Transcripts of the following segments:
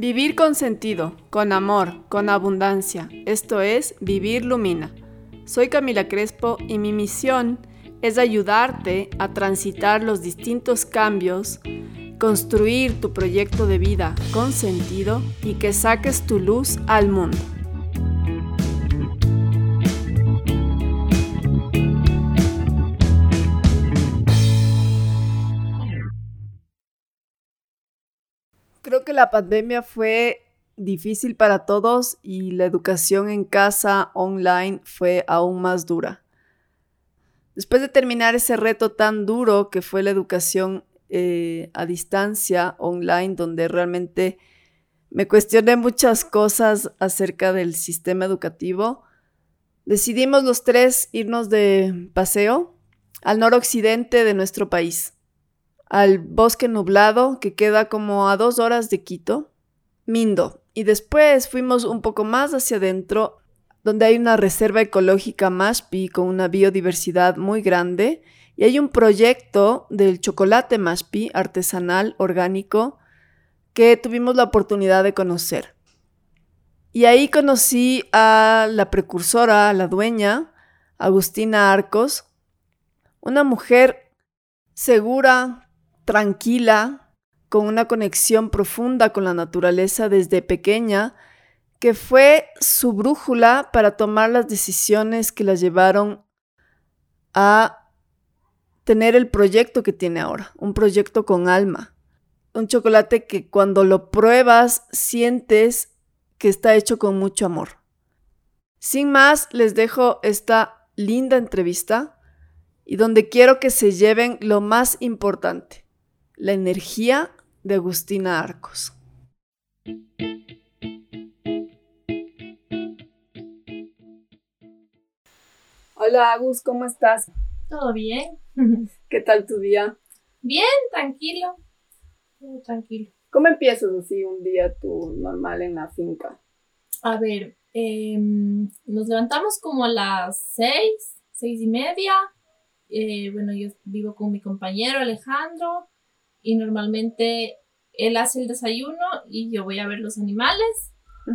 Vivir con sentido, con amor, con abundancia. Esto es Vivir Lumina. Soy Camila Crespo y mi misión es ayudarte a transitar los distintos cambios, construir tu proyecto de vida con sentido y que saques tu luz al mundo. La pandemia fue difícil para todos y la educación en casa online fue aún más dura. Después de terminar ese reto tan duro que fue la educación eh, a distancia online, donde realmente me cuestioné muchas cosas acerca del sistema educativo, decidimos los tres irnos de paseo al noroccidente de nuestro país al bosque nublado que queda como a dos horas de Quito, Mindo. Y después fuimos un poco más hacia adentro, donde hay una reserva ecológica Mashpi con una biodiversidad muy grande. Y hay un proyecto del chocolate Mashpi artesanal, orgánico, que tuvimos la oportunidad de conocer. Y ahí conocí a la precursora, a la dueña, Agustina Arcos, una mujer segura, tranquila, con una conexión profunda con la naturaleza desde pequeña, que fue su brújula para tomar las decisiones que la llevaron a tener el proyecto que tiene ahora, un proyecto con alma, un chocolate que cuando lo pruebas sientes que está hecho con mucho amor. Sin más, les dejo esta linda entrevista y donde quiero que se lleven lo más importante, la energía de Agustina Arcos. Hola Agus, ¿cómo estás? ¿Todo bien? ¿Qué tal tu día? Bien, tranquilo. Muy tranquilo. ¿Cómo empiezas así un día tú normal en la finca? A ver, em, nos levantamos como a las seis, seis y media. Eh, bueno, yo vivo con mi compañero Alejandro y normalmente él hace el desayuno y yo voy a ver los animales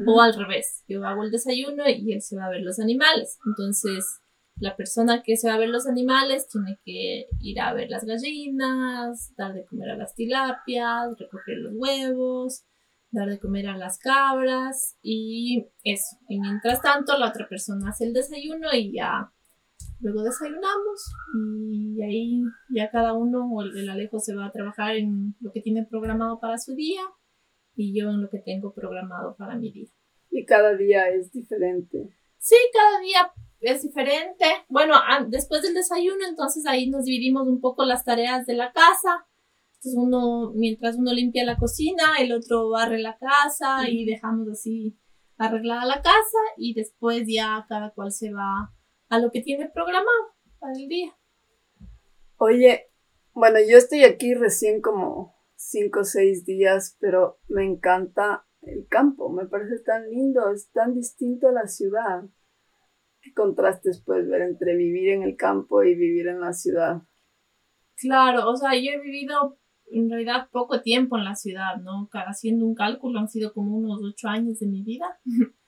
o al revés, yo hago el desayuno y él se va a ver los animales. Entonces, la persona que se va a ver los animales tiene que ir a ver las gallinas, dar de comer a las tilapias, recoger los huevos, dar de comer a las cabras y eso. Y mientras tanto, la otra persona hace el desayuno y ya Luego desayunamos y ahí ya cada uno o el, Alejo se va a trabajar en lo que tiene programado para su día y yo en lo que tengo programado para mi día. Y cada día es diferente. Sí, cada día es diferente. Bueno, después del desayuno, entonces ahí nos dividimos un poco las tareas de la casa. Entonces uno, mientras uno limpia la cocina, el otro barre la casa y dejamos así arreglada la casa y después ya cada cual se va a lo que tiene programado para el día. Oye, bueno, yo estoy aquí recién como cinco o seis días, pero me encanta el campo, me parece tan lindo, es tan distinto a la ciudad. ¿Qué contrastes puedes ver entre vivir en el campo y vivir en la ciudad? Claro, o sea, yo he vivido en realidad poco tiempo en la ciudad, ¿no? Haciendo un cálculo han sido como unos ocho años de mi vida.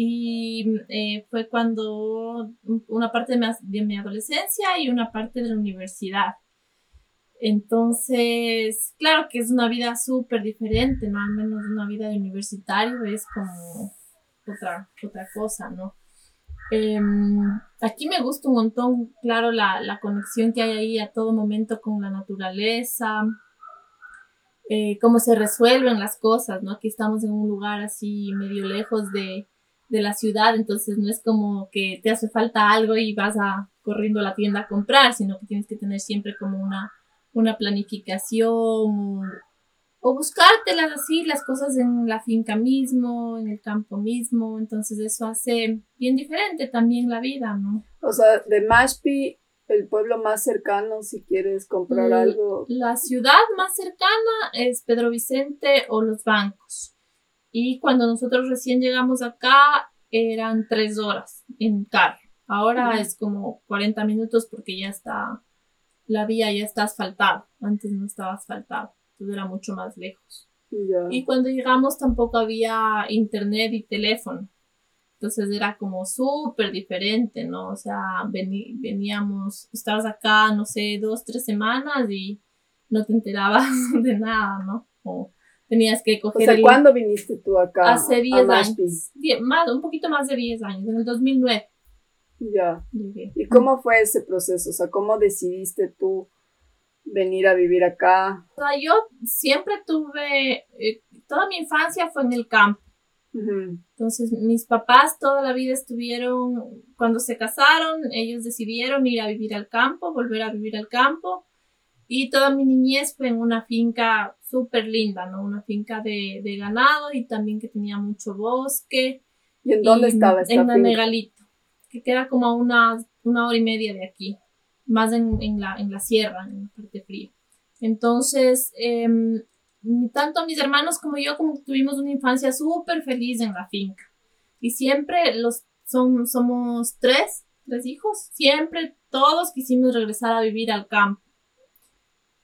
Y eh, fue cuando una parte de mi, adolescencia y una parte de la universidad. Entonces, claro que es una vida súper diferente, ¿no? Al menos una vida de universitario es como otra, otra cosa, ¿no? Em, aquí me gusta un montón, claro, la, la, conexión que hay ahí a todo momento con la naturaleza, eh, cómo se resuelven las cosas, ¿no? Aquí estamos en un lugar así medio lejos de, de la ciudad, entonces no es como que te hace falta algo y vas a corriendo a la tienda a comprar, sino que tienes que tener siempre como una, una planificación o, buscártelas así, las cosas en la finca mismo, en el campo mismo, entonces eso hace bien diferente también la vida, ¿no? O sea, de Mashpi, el pueblo más cercano si quieres comprar algo. La ciudad más cercana es Pedro Vicente o Los Bancos. Y cuando nosotros recién llegamos acá, eran tres horas en carro. Ahora es como 40 minutos porque ya está la vía ya está asfaltada. Antes no estaba asfaltada, entonces era mucho más lejos. Y cuando llegamos tampoco había internet y teléfono. Entonces era como súper diferente, ¿no? O sea, veníamos, estabas acá, no sé, dos, tres semanas y no te enterabas de nada, ¿no? O tenías que coger. O sea, ¿cuándo viniste tú acá? Hace 10 años. más, un poquito más de 10 años, en el 2009. Ya. ¿Y cómo fue ese proceso? O sea, ¿cómo decidiste tú venir a vivir acá? O sea, yo siempre tuve, eh, toda mi infancia fue en el campo. Entonces, mis papás toda la vida estuvieron, cuando se casaron, ellos decidieron ir a vivir al campo, volver a vivir al campo. Y toda mi niñez fue en una finca súper linda, ¿no? Una finca de, de, ganado y también que tenía mucho bosque. ¿Y en dónde estaba esta En Megalito, que queda como a una, una hora y media de aquí, más en, en, la, en la sierra, en la parte fría. Entonces, eh, tanto mis hermanos como yo como tuvimos una infancia súper feliz en la finca. Y siempre los son, somos tres, tres hijos, siempre todos quisimos regresar a vivir al campo.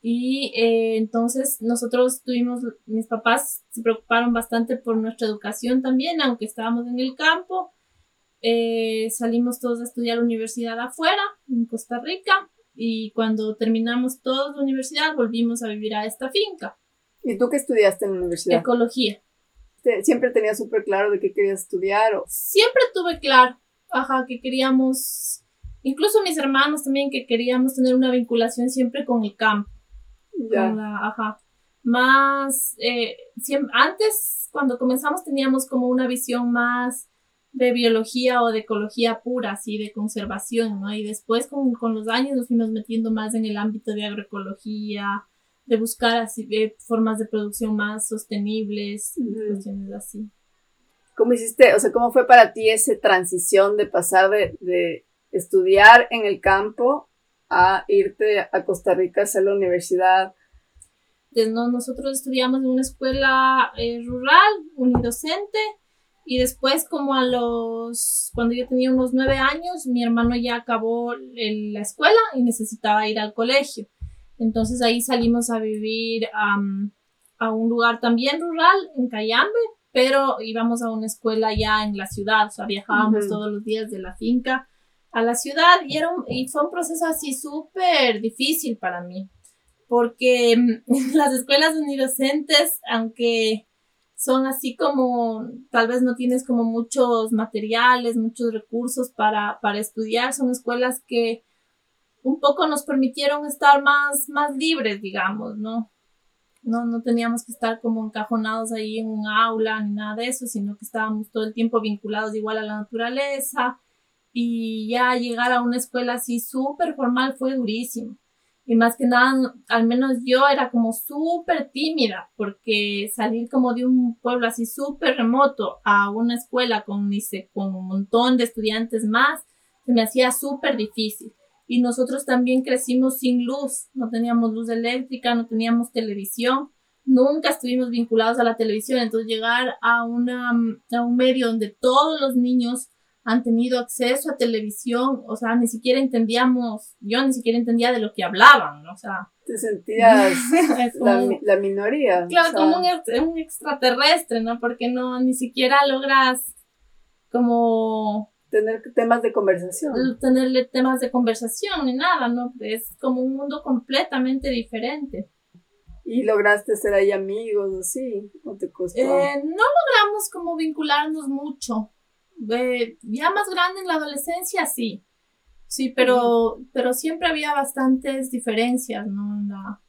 Y eh, entonces nosotros tuvimos, mis papás se preocuparon bastante por nuestra educación también, aunque estábamos en el campo. Eh, salimos todos a estudiar universidad afuera, en Costa Rica, y cuando terminamos toda la universidad volvimos a vivir a esta finca. ¿Y tú qué estudiaste en la universidad? Ecología. ¿Siempre tenías súper claro de qué querías estudiar? O? Siempre tuve claro, ajá, que queríamos, incluso mis hermanos también, que queríamos tener una vinculación siempre con el campo. Ya. ajá. Más, eh, antes, cuando comenzamos, teníamos como una visión más de biología o de ecología pura, así, de conservación, ¿no? Y después con, con los años nos fuimos metiendo más en el ámbito de agroecología, de buscar así de formas de producción más sostenibles, cuestiones así. ¿Cómo hiciste, o sea, cómo fue para ti esa transición de pasar de, estudiar en el campo a irte a Costa Rica a hacer la universidad? Pues no, nosotros estudiamos en una escuela eh, rural, unidocente, y después como a los, cuando yo tenía unos nueve años, mi hermano ya acabó la escuela y necesitaba ir al colegio. Entonces ahí salimos a vivir a un lugar también rural, en Cayambe, pero íbamos a una escuela ya en la ciudad, o sea, viajábamos todos los días de la finca a la ciudad y, era y fue un proceso así súper difícil para mí, porque las escuelas unidocentes, aunque son así como, tal vez no tienes como muchos materiales, muchos recursos para, para estudiar, son escuelas que un poco nos permitieron estar más, más libres, digamos, ¿no? ¿no? No teníamos que estar como encajonados ahí en un aula ni nada de eso, sino que estábamos todo el tiempo vinculados igual a la naturaleza y ya llegar a una escuela así súper formal fue durísimo. Y más que nada, al menos yo era como súper tímida, porque salir como de un pueblo así súper remoto a una escuela con, con un montón de estudiantes más, se me hacía súper difícil y nosotros también crecimos sin luz, no teníamos luz eléctrica, no teníamos televisión, nunca estuvimos vinculados a la televisión, entonces llegar a, una, a un medio donde todos los niños han tenido acceso a televisión, o sea, ni siquiera entendíamos, yo ni siquiera entendía de lo que hablaban, o sea. Te sentías la, minoría. Claro, como un, un extraterrestre, ¿no? Porque no, ni siquiera logras como tener temas de conversación. Tenerle temas de conversación ni nada, ¿no? Es como un mundo completamente diferente. ¿Y lograste ser ahí amigos así? ¿O te costó? Eh, no logramos como vincularnos mucho. Ya más grande en la adolescencia, sí. Sí, pero, pero siempre había bastantes diferencias, ¿no? En, la,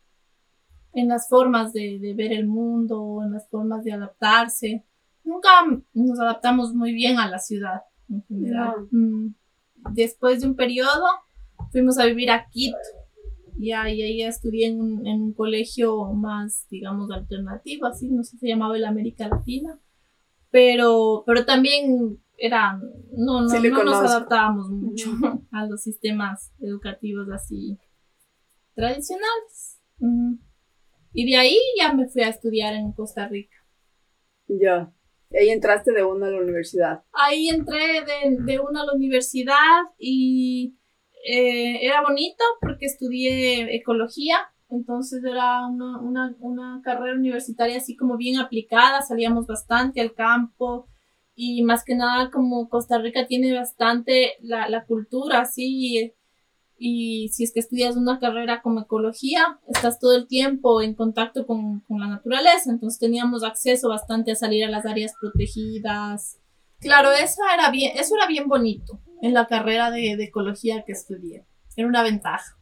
en las formas de, de ver el mundo, en las formas de adaptarse. Nunca nos adaptamos muy bien a la ciudad en general. Mm. Después de un periodo fuimos a vivir a Quito. Y ahí, ahí estudié en un, en un, colegio más, digamos, alternativo, así, no sé si se llamaba el América Latina. Pero, pero también era, no, no, no nos adaptábamos mucho a los sistemas educativos así tradicionales. Y de ahí ya me fui a estudiar en Costa Rica. Ya. Y ahí entraste de una a la universidad. Ahí entré de, de una a la universidad y eh, era bonito porque estudié ecología, entonces era una, una, una, carrera universitaria así como bien aplicada, salíamos bastante al campo y más que nada como Costa Rica tiene bastante la, la cultura así y si es que estudias una carrera como ecología, estás todo el tiempo en contacto con, con la naturaleza, entonces teníamos acceso bastante a salir a las áreas protegidas. Claro, eso era bien, eso era bien bonito en la carrera de, de ecología que estudié. Era una ventaja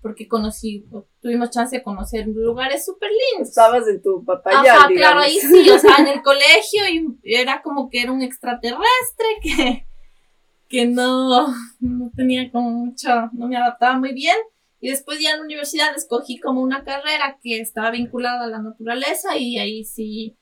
porque conocí, tuvimos chance de conocer lugares súper lindos. Estabas en tu papaya. Ajá, claro, ahí sí, o sea, en el colegio y era como que era un extraterrestre que, que no, no tenía como mucho, no me adaptaba muy bien. Y después ya en la universidad escogí como una carrera que estaba vinculada a la naturaleza y ahí sí,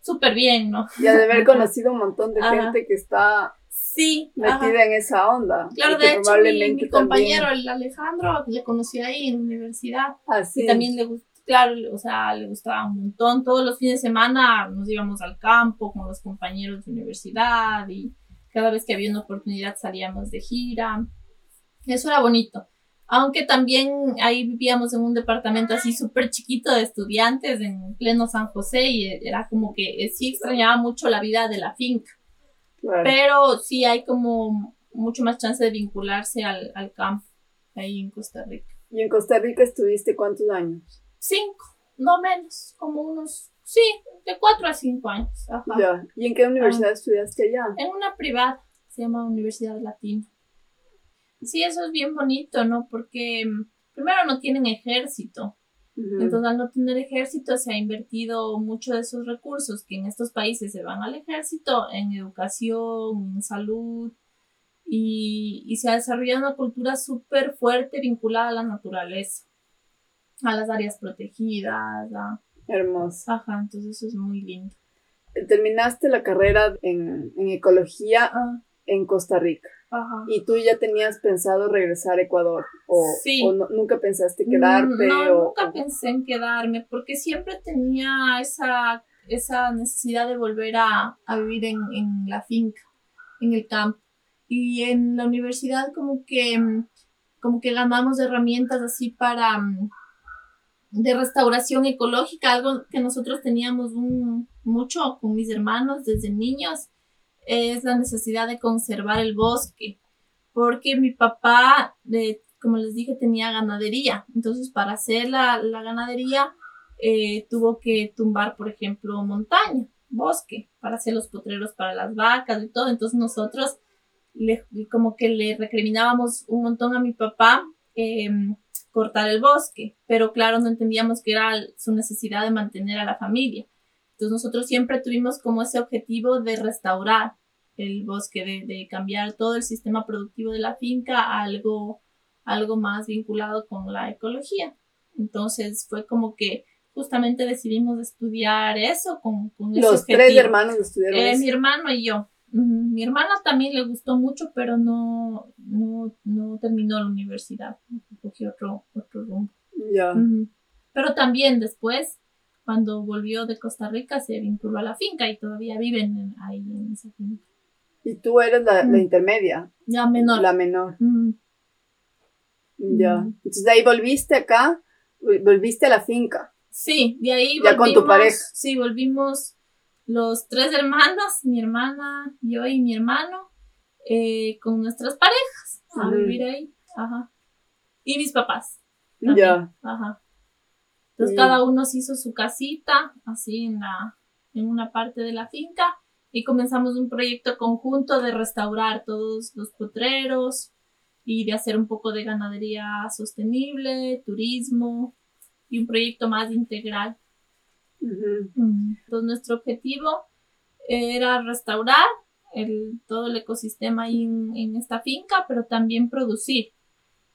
súper bien, ¿no? Y de haber conocido un montón de gente que está sí, metida en esa onda. Claro, de hecho, mi, compañero, el Alejandro, le conocí ahí en la universidad. Así y también le gustó, claro, o sea, le gustaba un montón. Todos los fines de semana nos íbamos al campo con los compañeros de universidad y cada vez que había una oportunidad salíamos de gira. Eso era bonito. Aunque también ahí vivíamos en un departamento así súper chiquito de estudiantes en pleno San José y era como que sí extrañaba mucho la vida de la finca. Pero sí hay como mucho más chance de vincularse al, al campo ahí en Costa Rica. ¿Y en Costa Rica estuviste cuántos años? Cinco, no menos, como unos, sí, de cuatro a cinco años. Ya. ¿Y en qué universidad estudiaste allá? En una privada, se llama Universidad Latina. Sí, eso es bien bonito, ¿no? Porque mm, primero no tienen ejército. Entonces, al no tener ejército, se ha invertido mucho de esos recursos que en estos países se van al ejército en educación, en salud, y, y se ha desarrollado una cultura súper fuerte vinculada a la naturaleza, a las áreas protegidas. A... Hermoso. Ajá, entonces eso es muy lindo. Terminaste la carrera en, en ecología ah. en Costa Rica. ¿Y tú ya tenías pensado regresar a Ecuador? ¿O, nunca pensaste quedarte? No, nunca pensé en quedarme porque siempre tenía esa, esa necesidad de volver a, vivir en, la finca, en el campo. Y en la universidad como que, como que ganamos herramientas así para de restauración ecológica, algo que nosotros teníamos un, mucho con mis hermanos desde niños es la necesidad de conservar el bosque, porque mi papá, como les dije, tenía ganadería, entonces para hacer la, ganadería eh, tuvo que tumbar, por ejemplo, montaña, bosque, para hacer los potreros para las vacas y todo, entonces nosotros le, como que le recriminábamos un montón a mi papá em, cortar el bosque, pero claro, no entendíamos que era su necesidad de mantener a la familia. Entonces nosotros siempre tuvimos como ese objetivo de restaurar el bosque, de, cambiar todo el sistema productivo de la finca a algo, algo más vinculado con la ecología. Entonces fue como que justamente decidimos estudiar eso con, con Los tres hermanos estudiaron eh, Mi hermano y yo. Mi hermana también le gustó mucho, pero no, no, no terminó la universidad. Cogió otro, otro rumbo. Ya. Pero también después cuando volvió de Costa Rica se vinculó a la finca y todavía viven ahí en esa finca. ¿Y tú eres la, la intermedia? La menor. La menor. Ya. Entonces de ahí volviste acá, volviste a la finca. Sí, de ahí volvimos. Ya con tu pareja. Sí, volvimos los tres hermanos, mi hermana, yo y mi hermano, eh, con nuestras parejas a vivir ahí. Ajá. Y mis papás. Ya. Ajá. Entonces cada uno se hizo su casita, así en la, en una parte de la finca, y comenzamos un proyecto conjunto de restaurar todos los potreros y de hacer un poco de ganadería sostenible, turismo y un proyecto más integral. Entonces nuestro objetivo era restaurar el, todo el ecosistema ahí en, en esta finca, pero también producir.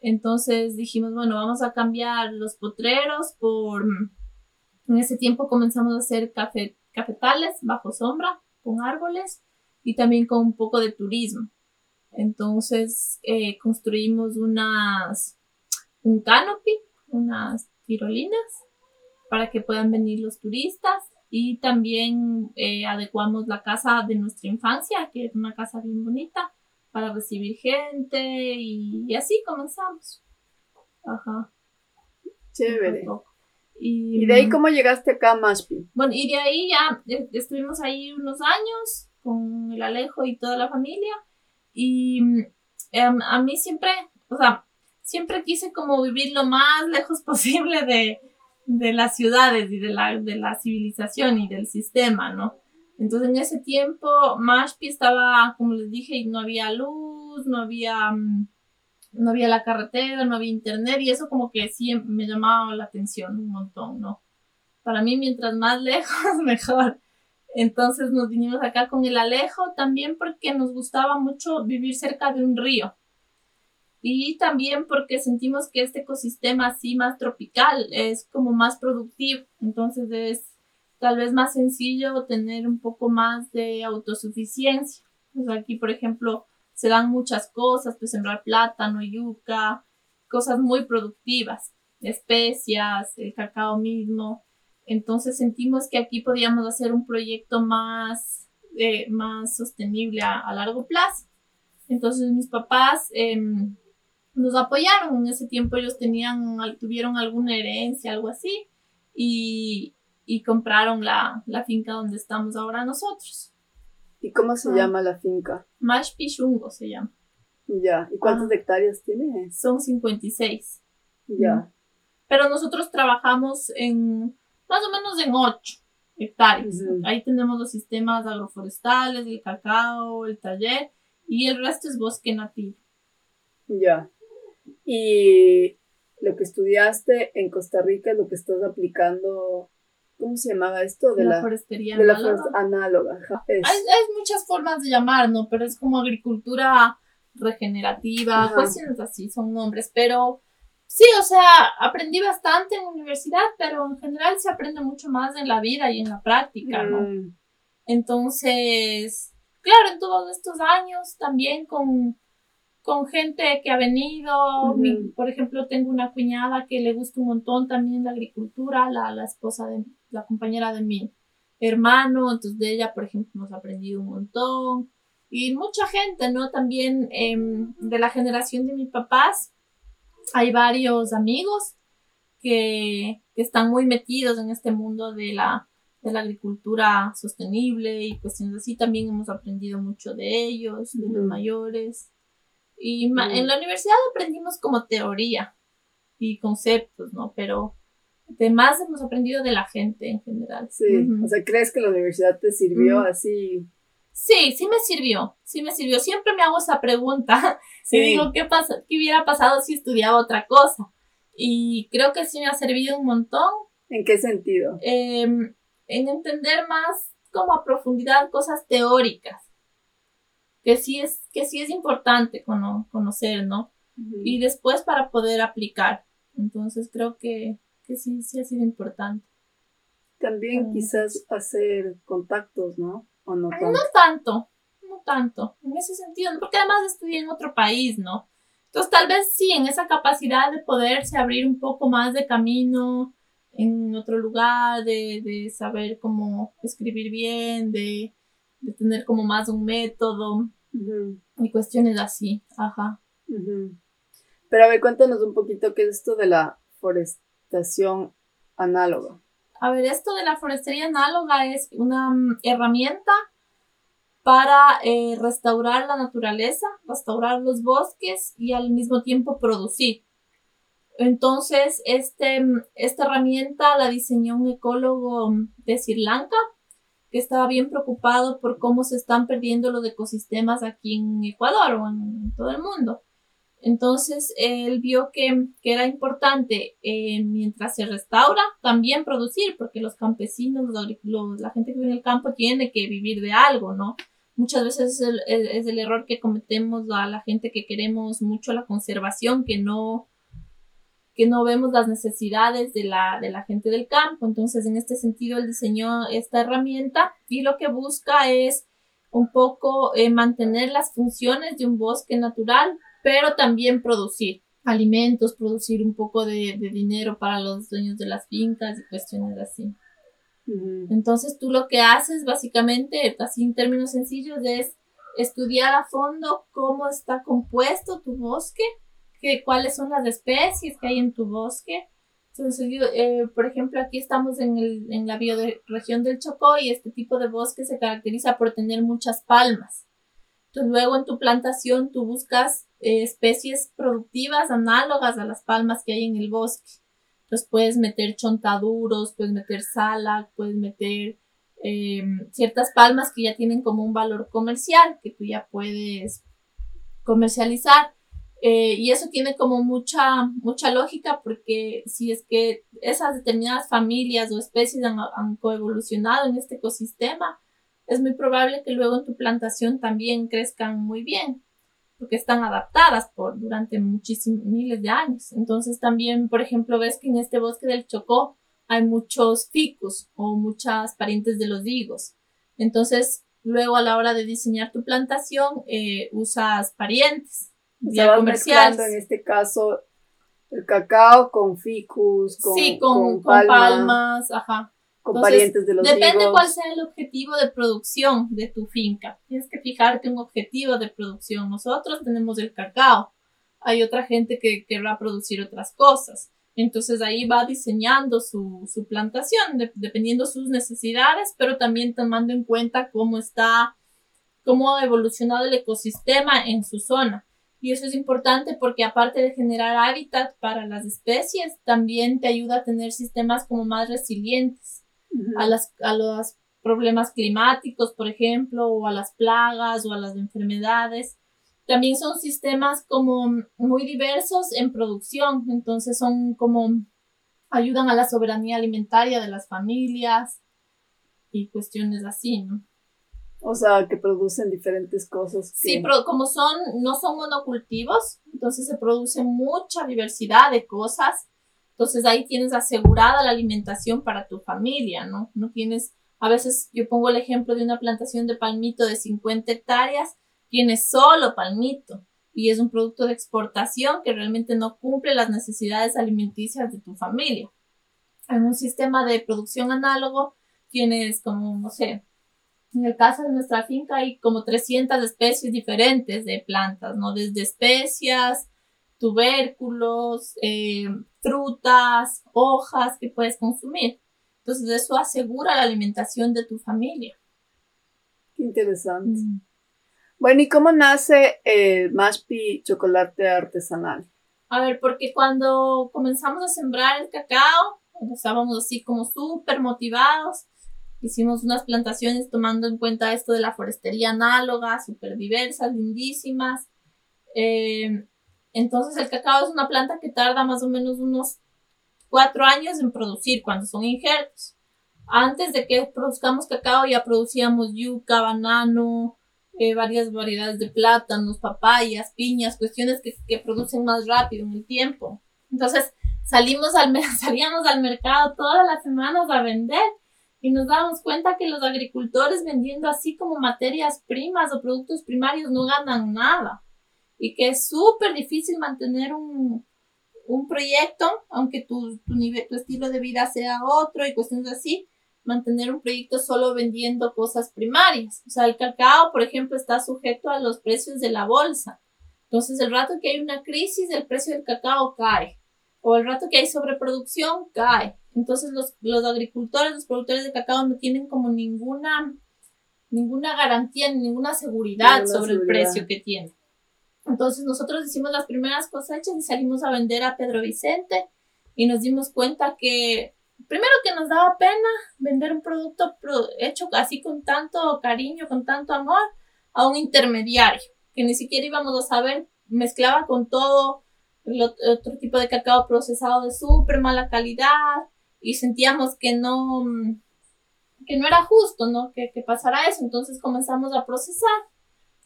Entonces dijimos, bueno, vamos a cambiar los potreros por... En ese tiempo comenzamos a hacer cafetales bajo sombra, con árboles y también con un poco de turismo. Entonces eh, construimos unas, un canopy, unas tirolinas para que puedan venir los turistas y también eh, adecuamos la casa de nuestra infancia, que es una casa bien bonita, para recibir gente y, así comenzamos. Ajá. Chévere. Y, de ahí cómo llegaste acá a Mashpi? Bueno, y de ahí ya eh, estuvimos ahí unos años con el Alejo y toda la familia. Y em, a mí siempre, o sea, siempre quise como vivir lo más lejos posible de, de las ciudades y de la, de la civilización y del sistema, ¿no? Entonces en ese tiempo Mashpi estaba, como les dije, no había luz, no había, mm, no había la carretera, no había internet y eso como que sí me llamaba la atención un montón, ¿no? Para mí mientras más lejos mejor. Entonces nos vinimos acá con el Alejo también porque nos gustaba mucho vivir cerca de un río. Y también porque sentimos que este ecosistema así más tropical es como más productivo. Entonces es tal vez más sencillo tener un poco más de autosuficiencia. Pues aquí, por ejemplo, se dan muchas cosas, pues sembrar plátano, yuca, cosas muy productivas, especias, el cacao mismo. Entonces sentimos que aquí podíamos hacer un proyecto más, eh, más sostenible a, largo plazo. Entonces mis papás em, nos apoyaron. En ese tiempo ellos tenían, tuvieron alguna herencia, algo así. Y, compraron la, la finca donde estamos ahora nosotros. ¿Y cómo se ah. llama la finca? Mashpichungo se llama. Ya, ¿y cuántas ah. hectáreas tiene? Son 56. Ya. Pero nosotros trabajamos en más o menos en 8 hectáreas. Ahí tenemos los sistemas agroforestales, el cacao, el taller y el resto es bosque nativo. Ya. Y lo que estudiaste en Costa Rica es lo que estás aplicando ¿Cómo se llamaba esto? De, la, forestería de análoga. La análoga. Hay, muchas formas de llamar, ¿no? Pero es como agricultura regenerativa, cuestiones así, son nombres, pero sí, o sea, aprendí bastante en la universidad, pero en general se aprende mucho más en la vida y en la práctica, ¿no? Mm. Entonces, claro, en todos estos años también con con gente que ha venido. por ejemplo, tengo una cuñada que le gusta un montón también la agricultura, la, la, esposa de la compañera de mi hermano, entonces de ella, por ejemplo, hemos aprendido un montón. Y mucha gente, ¿no? También em, de la generación de mis papás, hay varios amigos que, que, están muy metidos en este mundo de la, de la agricultura sostenible y cuestiones así. También hemos aprendido mucho de ellos, de los mayores. Y en la universidad aprendimos como teoría y conceptos, ¿no? Pero además hemos aprendido de la gente en general. Sí, o sea, ¿crees que la universidad te sirvió así? Sí, sí me sirvió, sí me sirvió. Siempre me hago esa pregunta. Sí. digo, ¿qué, pasa, ¿qué hubiera pasado si estudiaba otra cosa? Y creo que sí me ha servido un montón. ¿En qué sentido? Em, en entender más como a profundidad cosas teóricas que sí es, que sí es importante conocer, ¿no? Y después para poder aplicar. Entonces creo que, que sí, sí ha sido importante. También quizás hacer contactos, ¿no? ¿O no tanto? No tanto, no tanto, en ese sentido, porque además estudié en otro país, ¿no? Entonces tal vez sí, en esa capacidad de poderse abrir un poco más de camino en otro lugar, de, de saber cómo escribir bien, de, de tener como más un método y cuestiones así, ajá. Pero a ver, cuéntanos un poquito qué es esto de la análoga. A ver, esto de la forestería análoga es una mm, herramienta para eh, restaurar la naturaleza, restaurar los bosques y al mismo tiempo producir. Entonces, este, mm, esta herramienta la diseñó un ecólogo mm, de Sri Lanka que estaba bien preocupado por cómo se están perdiendo los ecosistemas aquí en Ecuador o en, todo el mundo. Entonces, él vio que, era importante, eh, mientras se restaura, también producir, porque los campesinos, la gente que vive en el campo tiene que vivir de algo, ¿no? Muchas veces es el, es el error que cometemos a la gente que queremos mucho la conservación, que no, que no vemos las necesidades de la, de la gente del campo. Entonces, en este sentido, él diseñó esta herramienta y lo que busca es un poco eh, mantener las funciones de un bosque natural, pero también producir alimentos, producir un poco de, dinero para los dueños de las fincas y cuestiones así. Entonces tú lo que haces básicamente, así en términos sencillos, es estudiar a fondo cómo está compuesto tu bosque, que, cuáles son las especies que hay en tu bosque. Entonces, eh, por ejemplo, aquí estamos en, el, en la bioregión del Chocó y este tipo de bosque se caracteriza por tener muchas palmas. Entonces, luego en tu plantación tú buscas eh, especies productivas análogas a las palmas que hay en el bosque. Entonces, puedes meter chontaduros, puedes meter sala, puedes meter Em, ciertas palmas que ya tienen como un valor comercial que tú ya puedes comercializar. Eh, y eso tiene como mucha, mucha lógica porque si es que esas determinadas familias o especies han, han coevolucionado en este ecosistema, es muy probable que luego en tu plantación también crezcan muy bien porque están adaptadas por durante muchísimos miles de años. Entonces también, por ejemplo, ves que en este bosque del Chocó hay muchos ficus o muchas parientes de los higos. Entonces, luego a la hora de diseñar tu plantación, eh, usas parientes. Ya comerciales. en este caso el cacao con ficus, con, sí, con, palmas, ajá. Con parientes de los Depende cuál sea el objetivo de producción de tu finca. Tienes que fijarte un objetivo de producción. Nosotros tenemos el cacao. Hay otra gente que querrá producir otras cosas. Entonces ahí va diseñando su, su plantación, dependiendo sus necesidades, pero también tomando en cuenta cómo está, cómo ha evolucionado el ecosistema en su zona. Y eso es importante porque aparte de generar hábitat para las especies, también te ayuda a tener sistemas como más resilientes a, las, a los problemas climáticos, por ejemplo, o a las plagas o a las enfermedades. También son sistemas como muy diversos en producción, entonces son como ayudan a la soberanía alimentaria de las familias y cuestiones así, ¿no? O sea, que producen diferentes cosas. Sí, pero como son, no son monocultivos, entonces se produce mucha diversidad de cosas. Entonces ahí tienes asegurada la alimentación para tu familia, ¿no? No tienes, a veces yo pongo el ejemplo de una plantación de palmito de 50 hectáreas tiene solo palmito y es un producto de exportación que realmente no cumple las necesidades alimenticias de tu familia. En un sistema de producción análogo tienes como, no sé, en el caso de nuestra finca hay como 300 especies diferentes de plantas, ¿no? Desde especias, tubérculos, eh, frutas, hojas que puedes consumir. Entonces eso asegura la alimentación de tu familia. Qué interesante. Mm. Bueno, ¿y cómo nace el Mashpi chocolate artesanal? A ver, porque cuando comenzamos a sembrar el cacao, estábamos así como súper motivados. Hicimos unas plantaciones tomando en cuenta esto de la forestería análoga, súper diversas, lindísimas. Eh, entonces el cacao es una planta que tarda más o menos unos cuatro años en producir cuando son injertos. Antes de que produzcamos cacao ya producíamos yuca, banano, eh, varias variedades de plátanos, papayas, piñas, cuestiones que, que, producen más rápido en el tiempo. Entonces salimos al, salíamos al mercado todas las semanas a vender y nos dábamos cuenta que los agricultores vendiendo así como materias primas o productos primarios no ganan nada y que es súper difícil mantener un, un proyecto, aunque tu, tu, nivel, tu estilo de vida sea otro y cuestiones así, mantener un proyecto solo vendiendo cosas primarias. O sea, el cacao, por ejemplo, está sujeto a los precios de la bolsa. Entonces, el rato que hay una crisis, el precio del cacao cae. O el rato que hay sobreproducción, cae. Entonces, los, los agricultores, los productores de cacao no tienen como ninguna, ninguna garantía, ninguna seguridad sobre el precio que tienen. Entonces, nosotros hicimos las primeras cosechas y salimos a vender a Pedro Vicente y nos dimos cuenta que primero que nos daba pena vender un producto hecho así con tanto cariño, con tanto amor, a un intermediario, que ni siquiera íbamos a saber, mezclaba con todo el otro tipo de cacao procesado de súper mala calidad y sentíamos que no, que no era justo, ¿no? Que, que pasara eso. Entonces comenzamos a procesar,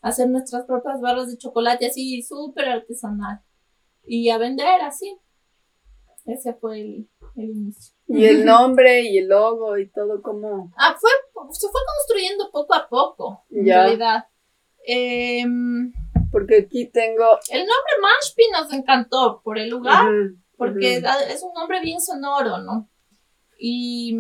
hacer nuestras propias barras de chocolate así súper artesanal y a vender así. Ese fue el, inicio. Y el nombre y el logo y todo como... Ah, fue, se fue construyendo poco a poco, en realidad. Em, porque aquí tengo... El nombre Mashpi nos encantó por el lugar, porque es un nombre bien sonoro, ¿no? Y,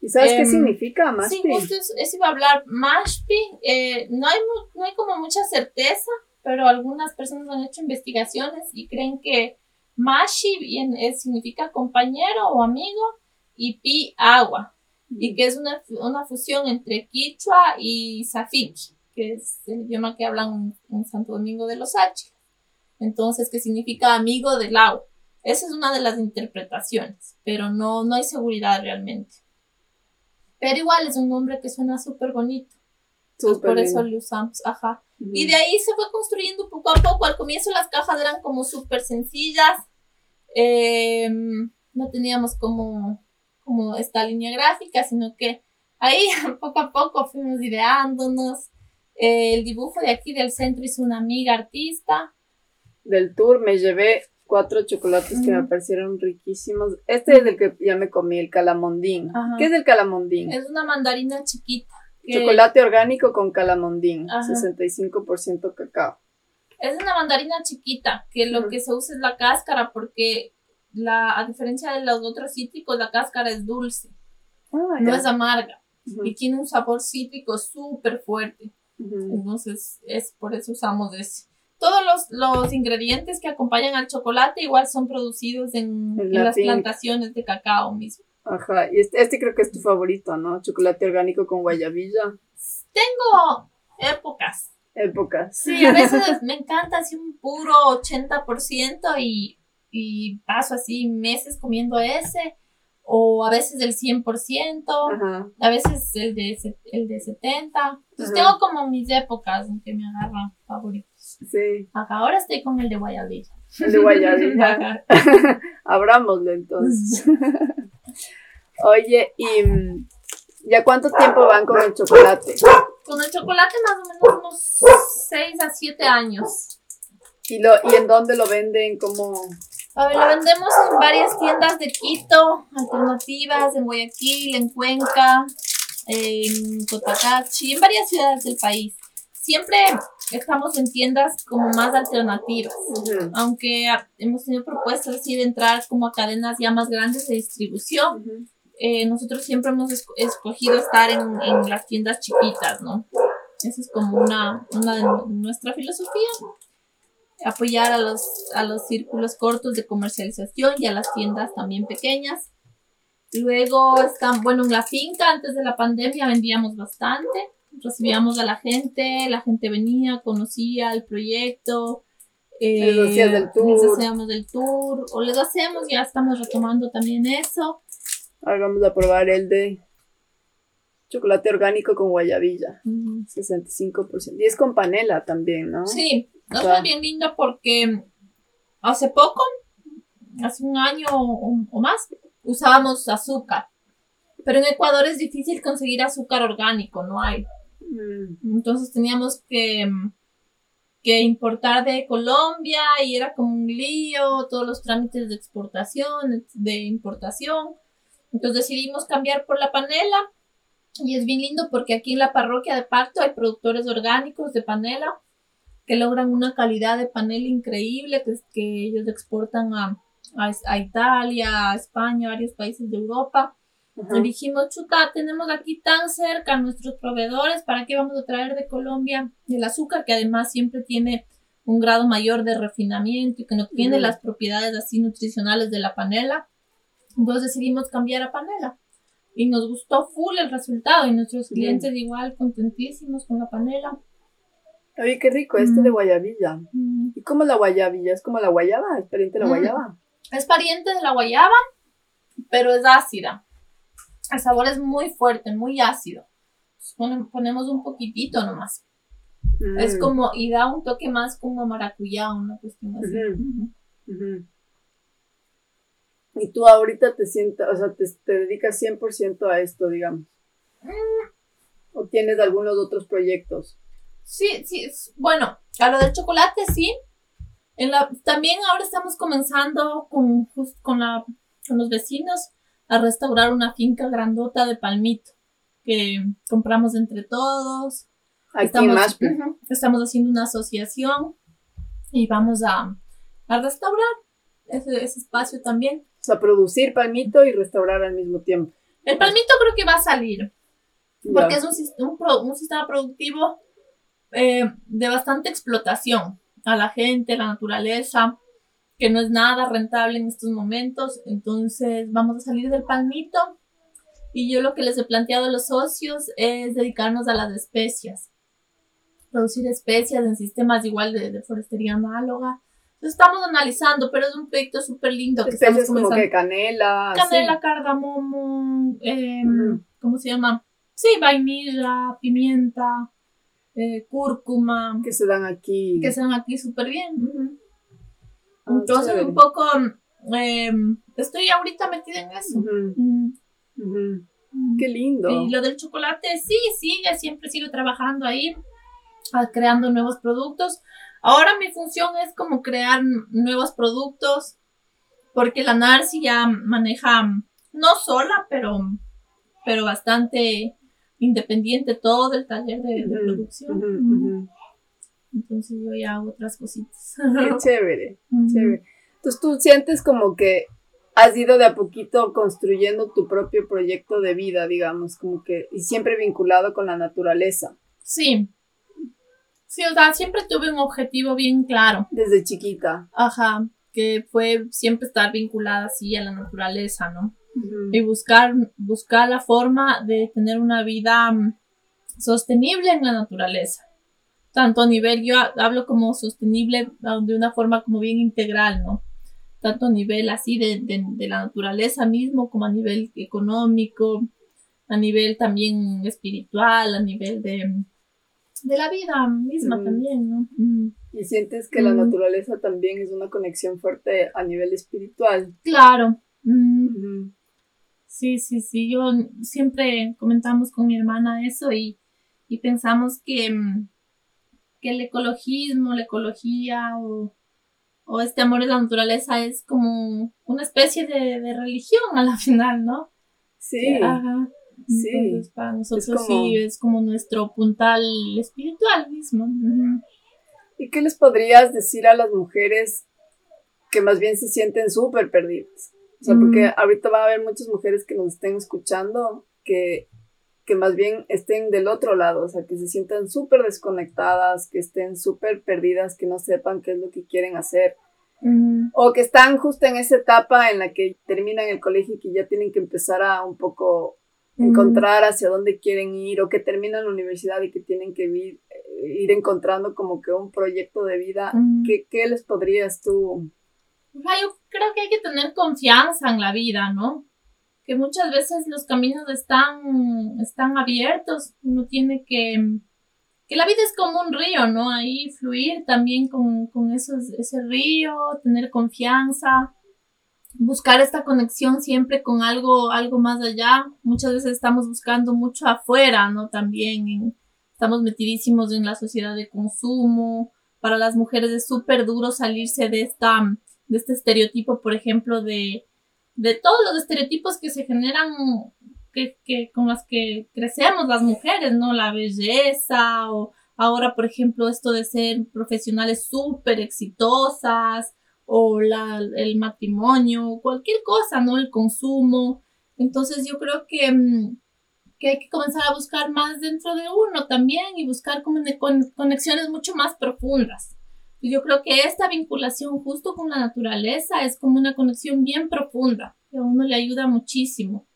¿Y sabes qué Em, significa mashpi? Sí, justo eso, eso iba a hablar. Mashpi, eh, no, hay, no hay como mucha certeza, pero algunas personas han hecho investigaciones y creen que mashi bien, significa compañero o amigo y pi agua, y que es una, una fusión entre quichua y safiki, que es el idioma que hablan en Santo Domingo de los H. Entonces, que significa amigo del agua. Esa es una de las interpretaciones, pero no, no hay seguridad realmente. Pero igual es un nombre que suena súper bonito. Entonces, por eso lo usamos. Ajá. Y de ahí se fue construyendo poco a poco. Al comienzo las cajas eran como súper sencillas. Eh, no teníamos como, como esta línea gráfica, sino que ahí poco a poco fuimos ideándonos. Eh, el dibujo de aquí del centro hizo una amiga artista. Del tour me llevé cuatro chocolates que me parecieron riquísimos. Este es el que ya me comí, el calamondín. Ajá. ¿Qué es el calamondín? Es una mandarina chiquita. que- Chocolate orgánico con calamondín, Ajá. 65% cacao. Es una mandarina chiquita, que lo que se usa es la cáscara, porque la, a diferencia de los otros cítricos, la cáscara es dulce, Ah, no es amarga, y tiene un sabor cítrico súper fuerte. Entonces, es por eso usamos ese. Todos los, los ingredientes que acompañan al chocolate igual son producidos en, En en la las finca. plantaciones de cacao mismo. Ajá, y este, este creo que es tu favorito, ¿no? Chocolate orgánico con guayabilla. Tengo épocas. Épocas. Sí, a veces me encanta así un puro 80% y, y paso así meses comiendo ese, o a veces el 100%, Ajá. a veces el de, el de 70%. Entonces Ajá. tengo como mis épocas en que me agarran favoritos. Sí, Ajá, ahora estoy con el de guayabilla. el de guayabilla. Abrámoslo entonces. Oye, ¿y ya cuánto tiempo van con el chocolate? Con el chocolate más o menos unos 6 a 7 años. ¿Y, lo, ¿Y en dónde lo venden? como A ver, lo vendemos en varias tiendas de Quito, alternativas, en Guayaquil, en Cuenca, en Cotacachi, en varias ciudades del país. Siempre estamos en tiendas como más alternativas, aunque hemos tenido propuestas así de entrar como a cadenas ya más grandes de distribución. eh, nosotros siempre hemos esco- escogido estar en, en las tiendas chiquitas, ¿no? Esa es como una, una de nu- nuestra filosofía. Apoyar a los, a los círculos cortos de comercialización y a las tiendas también pequeñas. Luego están, bueno, en la finca, antes de la pandemia vendíamos bastante. Recibíamos a la gente, la gente venía, conocía el proyecto. eh, Les hacías del tour. Les hacíamos del tour, o les hacemos, ya estamos retomando también eso. Ahora vamos a probar el de chocolate orgánico con guayabilla. Ujú. 65%. Y es con panela también, ¿no? Sí, eso Claro. es bien lindo porque hace poco, hace un año o, o más, usábamos azúcar. Pero en Ecuador es difícil conseguir azúcar orgánico, no hay. Mm, Entonces teníamos que, que importar de Colombia y era como un lío, todos los trámites de exportación, de importación. Entonces decidimos cambiar por la panela y es bien lindo porque aquí en la parroquia de Pacto hay productores orgánicos de panela que logran una calidad de panela increíble que, que ellos exportan a, a, a Italia, a España, a varios países de Europa. Dijimos, chuta, tenemos aquí tan cerca a nuestros proveedores, ¿para qué vamos a traer de Colombia el azúcar que además siempre tiene un grado mayor de refinamiento y que no tiene las propiedades así nutricionales de la panela? Entonces decidimos cambiar a panela. Y nos gustó full el resultado y nuestros Bien. clientes igual contentísimos con la panela. Oye, qué rico este Mm. de guayabilla. Mm. ¿Y cómo la guayabilla? ¿Es como la guayaba? ¿Es pariente de la Mm. guayaba? Es pariente de la guayaba, pero es ácida. El sabor es muy fuerte, muy ácido. Pone- Ponemos un poquitito nomás. Es Mm, como, y da un toque más como maracuyá, una cuestión así. Y tú ahorita te sientas, o sea, te, te dedicas 100% a esto, digamos. ¿O tienes algunos otros proyectos? Sí, sí, es- bueno, a lo del chocolate sí. En la, también ahora estamos comenzando con, jus- con, la, con los vecinos a restaurar una finca grandota de palmito que compramos entre todos. Aquí estamos, estamos haciendo una asociación y vamos a, a restaurar ese, ese espacio también. O sea, producir palmito y restaurar al mismo tiempo. El palmito creo que va a salir. Porque es un, un, sistema productivo eh, de bastante explotación a la gente, a la naturaleza, que no es nada rentable en estos momentos. Entonces vamos a salir del palmito. Y yo lo que les he planteado a los socios es dedicarnos a las especias. Producir especias en sistemas igual de, de forestería análoga estamos analizando, pero es un proyecto súper lindo. Que estamos como que canela. Canela, cardamomo, em, ¿cómo se llama? Sí, vainilla, pimienta, eh, cúrcuma. Que se dan aquí. Que se dan aquí súper bien. Ah, Entonces, un poco, em, estoy ahorita metida en eso. Qué lindo. Y lo del chocolate, sí, sigue, siempre sigo trabajando ahí, ah, creando nuevos productos. Ahora mi función es como crear nuevos productos, porque la Narci ya maneja, no sola, pero, pero bastante independiente todo el taller de, producción. Entonces yo ya hago otras cositas. Qué chévere, chévere. Entonces tú sientes como que has ido de a poquito construyendo tu propio proyecto de vida, digamos, como que, y siempre vinculado con la naturaleza. Sí, Sí, o sea, siempre tuve un objetivo bien claro. Desde chiquita. Ajá, que fue siempre estar vinculada así a la naturaleza, ¿no? Y buscar, buscar la forma de tener una vida mm, sostenible en la naturaleza. Tanto a nivel, yo hablo como sostenible ah, de una forma como bien integral, ¿no? Tanto a nivel así de, de la naturaleza mismo como a nivel económico, a nivel también espiritual, a nivel de, de la vida misma también, ¿no? Y sientes que la naturaleza también es una conexión fuerte a nivel espiritual. Claro. Sí, sí, sí. Yo siempre comentamos con mi hermana eso y, pensamos que, que el ecologismo, la ecología o, este amor de la naturaleza es como una especie de, de religión a la final, ¿no? Sí. Ajá. Sí. para nosotros sí es como nuestro puntal espiritual mismo. ¿Y qué les podrías decir a las mujeres que más bien se sienten súper perdidas? O sea, porque mm. ahorita va a haber muchas mujeres que nos estén escuchando que, que más bien estén del otro lado, o sea, que se sientan súper desconectadas, que estén súper perdidas, que no sepan qué es lo que quieren hacer. O que están justo en esa etapa en la que terminan el colegio y que ya tienen que empezar a un poco encontrar hacia dónde quieren ir o que terminan la universidad y que tienen que ir, eh, ir encontrando como que un proyecto de vida, ¿qué, les podrías tú? yo creo que hay que tener confianza en la vida, ¿no? Que muchas veces los caminos están, están abiertos, uno tiene que, que la vida es como un río, ¿no? Ahí fluir también con, con esos, ese río, tener confianza, buscar esta conexión siempre con algo, algo más allá. Muchas veces estamos buscando mucho afuera, ¿no? También estamos metidísimos en la sociedad de consumo. Para las mujeres es súper duro salirse de esta, de este estereotipo, por ejemplo, de, de todos los estereotipos que se generan, que, que, con los que crecemos las mujeres, ¿no? La belleza o ahora, por ejemplo, esto de ser profesionales súper exitosas, o la, el matrimonio, cualquier cosa, ¿no? El consumo. Entonces yo creo que, mm, que hay que comenzar a buscar más dentro de uno también y buscar conexiones mucho más profundas. Yo creo que esta vinculación justo con la naturaleza es como una conexión bien profunda, que a uno le ayuda muchísimo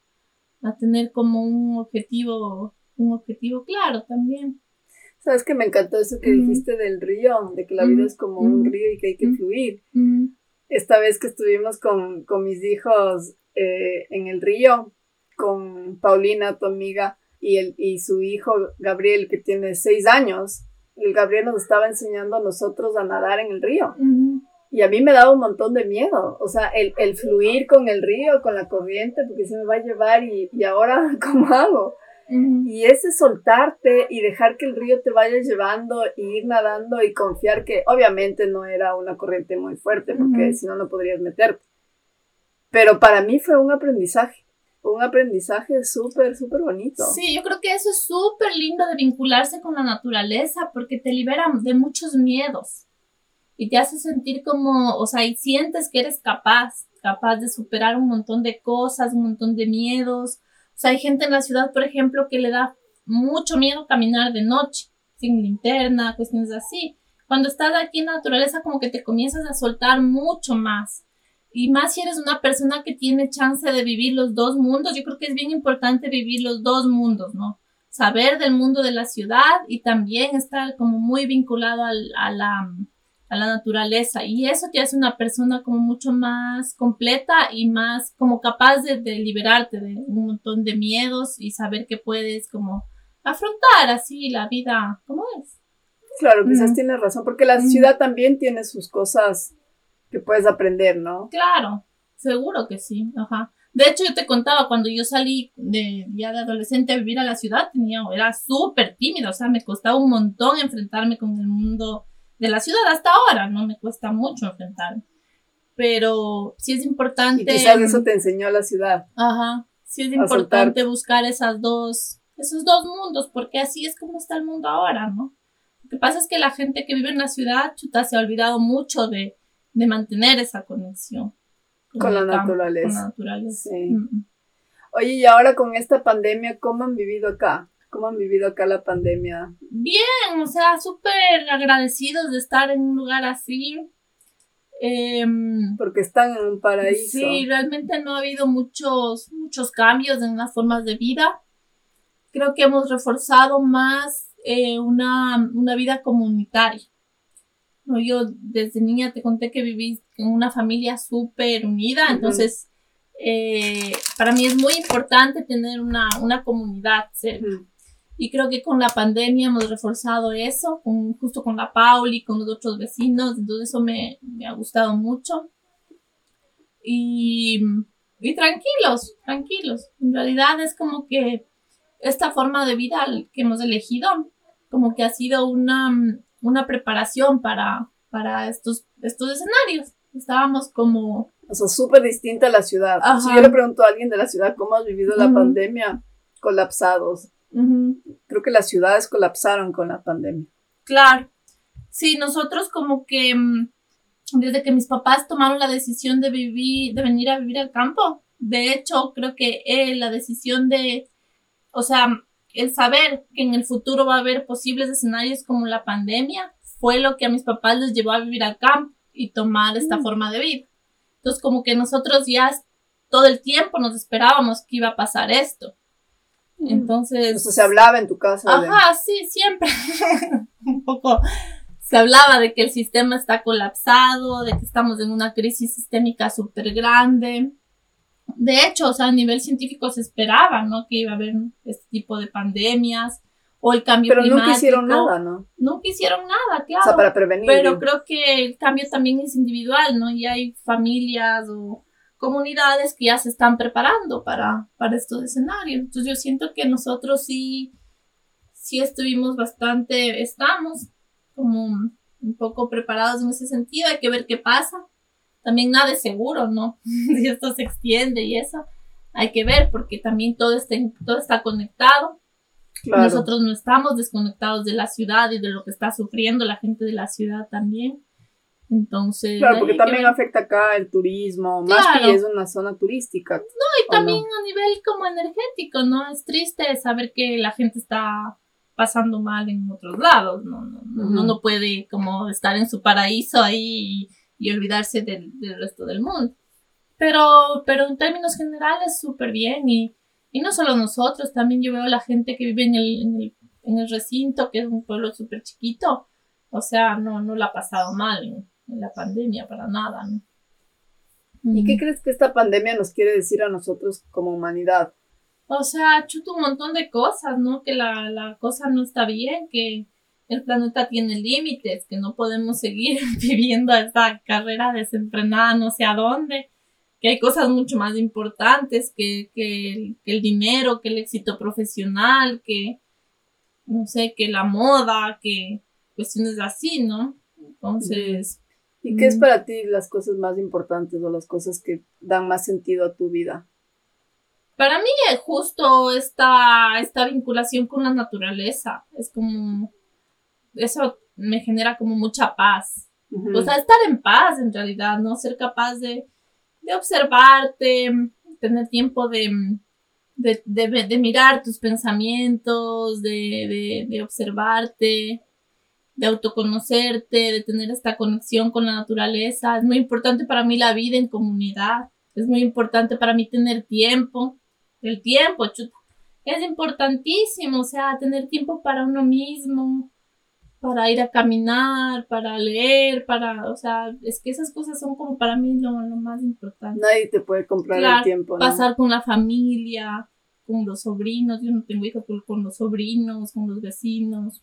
a tener como un objetivo, un objetivo claro también. Sabes que me encantó eso que dijiste del río, de que la vida es como un río y que hay que fluir. Esta vez que estuvimos con, mis hijos eh, en el río, con Paulina, tu amiga, y, el, y su hijo Gabriel, que tiene seis años, el Gabriel nos estaba enseñando a nosotros a nadar en el río. Y a mí me daba un montón de miedo, o sea, el, fluir con el río, con la corriente, porque se me va a llevar y, y ahora, ¿cómo hago? Y ese soltarte y dejar que el río te vaya llevando y ir nadando y confiar que obviamente no era una corriente muy fuerte porque si no, no podrías meterte. Pero para mí fue un aprendizaje, un aprendizaje súper, súper bonito. Sí, yo creo que eso es súper lindo de vincularse con la naturaleza porque te libera de muchos miedos y te hace sentir como, o sea, y sientes que eres capaz, capaz de superar un montón de cosas, un montón de miedos O sea, hay gente en la ciudad, por ejemplo, que le da mucho miedo caminar de noche, sin linterna, cuestiones así. Cuando estás aquí en la naturaleza, como que te comienzas a soltar mucho más. Y más si eres una persona que tiene chance de vivir los dos mundos, yo creo que es bien importante vivir los dos mundos, ¿no? Saber del mundo de la ciudad y también estar como muy vinculado al, a la a la naturaleza y eso te hace una persona como mucho más completa y más como capaz de, liberarte de un montón de miedos y saber que puedes como afrontar así la vida como es. Claro, quizás tienes razón, porque la ciudad también tiene sus cosas que puedes aprender, ¿no? Claro, seguro que sí, ajá. De hecho, yo te contaba, cuando yo salí de, ya de adolescente a vivir a la ciudad, tenía, era súper tímida, o sea, me costaba un montón enfrentarme con el mundo de la ciudad hasta ahora, no me cuesta mucho enfrentarme. Pero sí es importante. Y quizás eso te enseñó la ciudad. Ajá. Sí es importante buscar esas dos, esos dos mundos, porque así es como está el mundo ahora, ¿no? Lo que pasa es que la gente que vive en la ciudad, chuta, se ha olvidado mucho de, de mantener esa conexión. Con, la naturaleza. Con la naturaleza. Sí. Mm. Oye, y ahora con esta pandemia, ¿cómo han vivido acá? ¿Cómo han vivido acá la pandemia? Bien, o sea, súper agradecidos de estar en un lugar así. Em, Porque están en un paraíso. Sí, realmente no ha habido muchos, muchos cambios en las formas de vida. Creo que hemos reforzado más eh, una, vida comunitaria. ¿No? Yo desde niña te conté que viví en una familia súper unida, entonces eh, para mí es muy importante tener una, comunidad cerca. Y creo que con la pandemia hemos reforzado eso, justo con la Pauli, con los otros vecinos, entonces eso me, ha gustado mucho. Y, y, tranquilos, tranquilos. En realidad es como que esta forma de vida que hemos elegido, como que ha sido una, una preparación para, para estos, estos escenarios. Estábamos como... O sea, súper distinta a la ciudad. Si yo le pregunto a alguien de la ciudad cómo has vivido la pandemia, colapsados Creo que las ciudades colapsaron con la pandemia. Claro. Sí, nosotros como que mm, desde que mis papás tomaron la decisión de vivir, de venir a vivir al campo, de hecho, creo que eh, la decisión de, o sea, el saber que en el futuro va a haber posibles escenarios como la pandemia, fue lo que a mis papás les llevó a vivir al campo y tomar esta mm. forma de vida. Entonces, como que nosotros ya todo el tiempo nos esperábamos que iba a pasar esto. Entonces. se hablaba en tu casa. Ajá, sí, siempre. un poco. Se hablaba de que el sistema está colapsado, de que estamos en una crisis sistémica súper grande. De hecho, o sea, a nivel científico se esperaba, ¿no? Que iba a haber este tipo de pandemias o el cambio climático. Pero nunca hicieron nada, ¿no? Nunca hicieron nada, claro. O sea, para prevenir. Pero creo que el cambio también es individual, ¿no? Y hay familias o comunidades que ya se están preparando para, para estos escenarios. Entonces yo siento que nosotros sí, sí estuvimos bastante, estamos como un poco preparados en ese sentido, hay que ver qué pasa. También nada es seguro, ¿no? si esto se extiende y eso, hay que ver porque también todo está, todo está conectado. Nosotros no estamos desconectados de la ciudad y de lo que está sufriendo la gente de la ciudad también. Entonces. Claro, porque también afecta acá el turismo, más que es una zona turística. No, y también a nivel como energético, ¿no? Es triste saber que la gente está pasando mal en otros lados, ¿no? No, no, puede como estar en su paraíso ahí y, olvidarse del, resto del mundo. Pero, pero en términos generales, súper bien. Y, y no solo nosotros, también yo veo a la gente que vive en el, en el, en el recinto, que es un pueblo súper chiquito. O sea, no, no la ha pasado mal en la pandemia, para nada, ¿no? ¿Y qué crees que esta pandemia nos quiere decir a nosotros como humanidad? O sea, chuta un montón de cosas, ¿no? Que la, la cosa no está bien, que el planeta tiene límites, que no podemos seguir viviendo esta carrera desenfrenada no sé a dónde, que hay cosas mucho más importantes que, que, que el dinero, que el éxito profesional, que, no sé, que la moda, que cuestiones así, ¿no? Entonces, ¿Y qué es para ti las cosas más importantes o las cosas que dan más sentido a tu vida? Para mí es justo esta, esta vinculación con la naturaleza. Es como, eso me genera como mucha paz. O sea, estar en paz en realidad, ¿no? Ser capaz de, de observarte, tener tiempo de, de, de, mirar tus pensamientos, de, de, observarte, de autoconocerte, de tener esta conexión con la naturaleza. Es muy importante para mí la vida en comunidad. Es muy importante para mí tener tiempo. El tiempo, chuta. Es importantísimo, o sea, tener tiempo para uno mismo, para ir a caminar, para leer, para, o sea, es que esas cosas son como para mí lo, más importante. Nadie te puede comprar el tiempo, ¿no? Pasar con la familia, con los sobrinos, yo no tengo hijos, pero con los sobrinos, con los vecinos.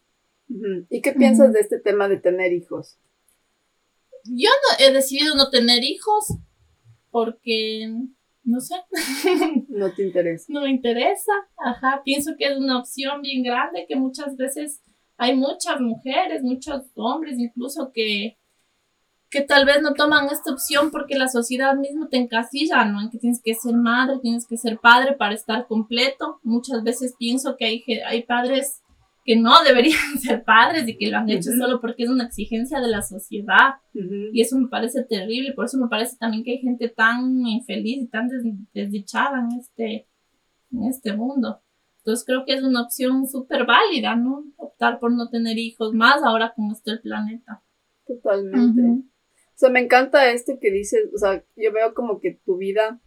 ¿Y qué piensas de este tema de tener hijos? Yo no he decidido no tener hijos porque no sé. no te interesa. No me interesa. Ajá, pienso que es una opción bien grande que muchas veces hay muchas mujeres, muchos hombres incluso que, que tal vez no toman esta opción porque la sociedad mismo te encasilla, ¿no? En que tienes que ser madre, tienes que ser padre para estar completo. Muchas veces pienso que hay, hay padres que no deberían ser padres y que lo han hecho solo porque es una exigencia de la sociedad. Y eso me parece terrible, por eso me parece también que hay gente tan infeliz y tan desdichada en este, en este mundo. Entonces creo que es una opción súper válida, ¿no? Optar por no tener hijos, más ahora como está el planeta. Totalmente. O sea, me encanta esto que dices, o sea, yo veo como que tu vida,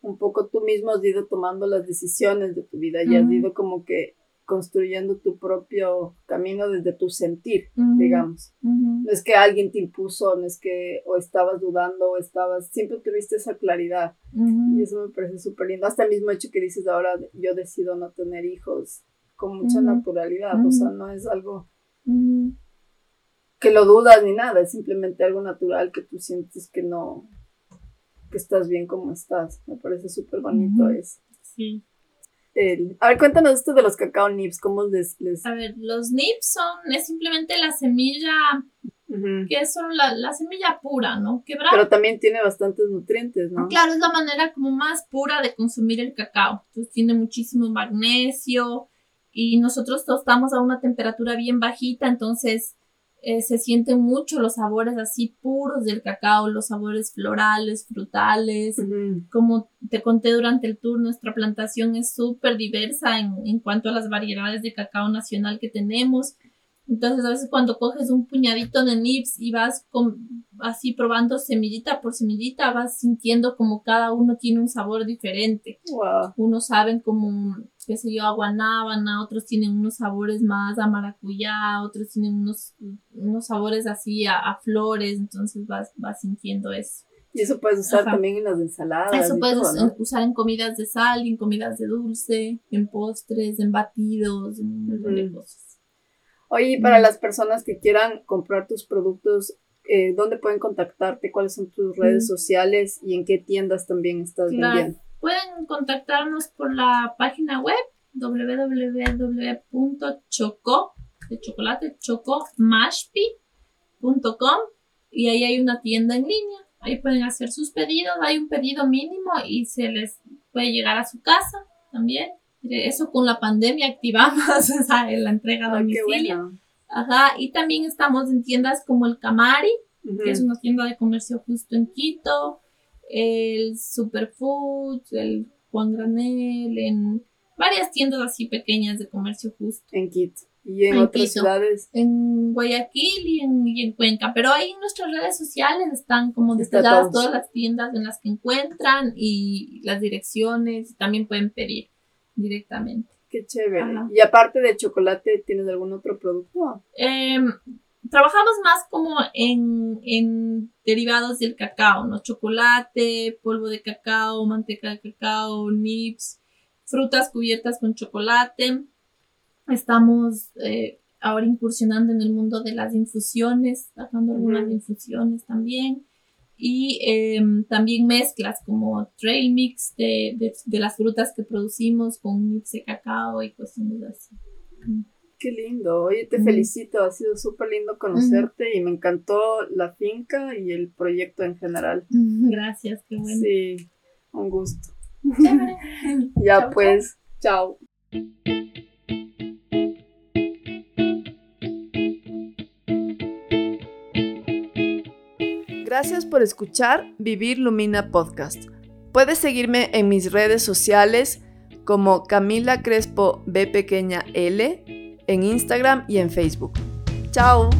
un poco tú mismo has ido tomando las decisiones de tu vida y has ido como que construyendo tu propio camino desde tu sentir, digamos. No es que alguien te impuso, no es que o estabas dudando o estabas, siempre tuviste esa claridad. Y eso me parece súper lindo. Hasta el mismo hecho que dices ahora, yo decido no tener hijos con mucha naturalidad, o sea, no es algo que lo dudas ni nada, es simplemente algo natural que tú sientes que no, que estás bien como estás. Me parece súper bonito eso. Sí. A ver, cuéntanos esto de los cacao nips, ¿cómo les, A ver, los nips son, es simplemente la semilla, que es solo la, semilla pura, ¿no? Quebrada. Pero también tiene bastantes nutrientes, ¿no? Claro, es la manera como más pura de consumir el cacao. Entonces tiene muchísimo magnesio y nosotros tostamos a una temperatura bien bajita, entonces eh, se sienten mucho los sabores así puros del cacao, los sabores florales, frutales. Como te conté durante el tour, nuestra plantación es súper diversa en, en, cuanto a las variedades de cacao nacional que tenemos. Entonces, a veces cuando coges un puñadito de nips y vas con, así probando semillita por semillita, vas sintiendo como cada uno tiene un sabor diferente. Wow. Unos saben como, qué sé yo, a guanábana, otros tienen unos sabores más a maracuyá, otros tienen unos, unos sabores así a, flores, entonces vas, vas sintiendo eso. Y eso puedes usar también en las ensaladas. Eso puedes usar en comidas de sal, en comidas de dulce, en postres, en batidos, en un montón de cosas. Oye, para las personas que quieran comprar tus productos, eh, ¿dónde pueden contactarte? ¿Cuáles son tus redes sociales y en qué tiendas también estás vendiendo? Pueden contactarnos por la página web www.choco de chocolate chocomashpi.com y ahí hay una tienda en línea. Ahí pueden hacer sus pedidos, hay un pedido mínimo y se les puede llegar a su casa también. Eso con la pandemia activamos la entrega a domicilio. Ajá, y también estamos en tiendas como el Camari, que es una tienda de comercio justo en Quito, el Superfood, el Juan Granel, en varias tiendas así pequeñas de comercio justo. En Quito. ¿Y en, otras ciudades? En Guayaquil y en, Cuenca. Pero ahí en nuestras redes sociales están como destacadas todas las tiendas en las que encuentran y las direcciones. También pueden pedir directamente. Qué chévere. Y aparte del chocolate, ¿tienes algún otro producto? Em, trabajamos más como en, derivados del cacao, ¿no? Chocolate, polvo de cacao, manteca de cacao, nips, frutas cubiertas con chocolate. Estamos eh, ahora incursionando en el mundo de las infusiones, sacando algunas infusiones también y em, también mezclas como trail mix de, de, las frutas que producimos con mix de cacao y cuestiones así. Qué lindo, oye, te felicito, ha sido súper lindo conocerte y me encantó la finca y el proyecto en general. Gracias, qué bueno. Sí, un gusto. ya pues, chao. Gracias por escuchar Vivir Lumina Podcast. Puedes seguirme en mis redes sociales como Camila Crespo B pequeña L en Instagram y en Facebook. ¡Chao!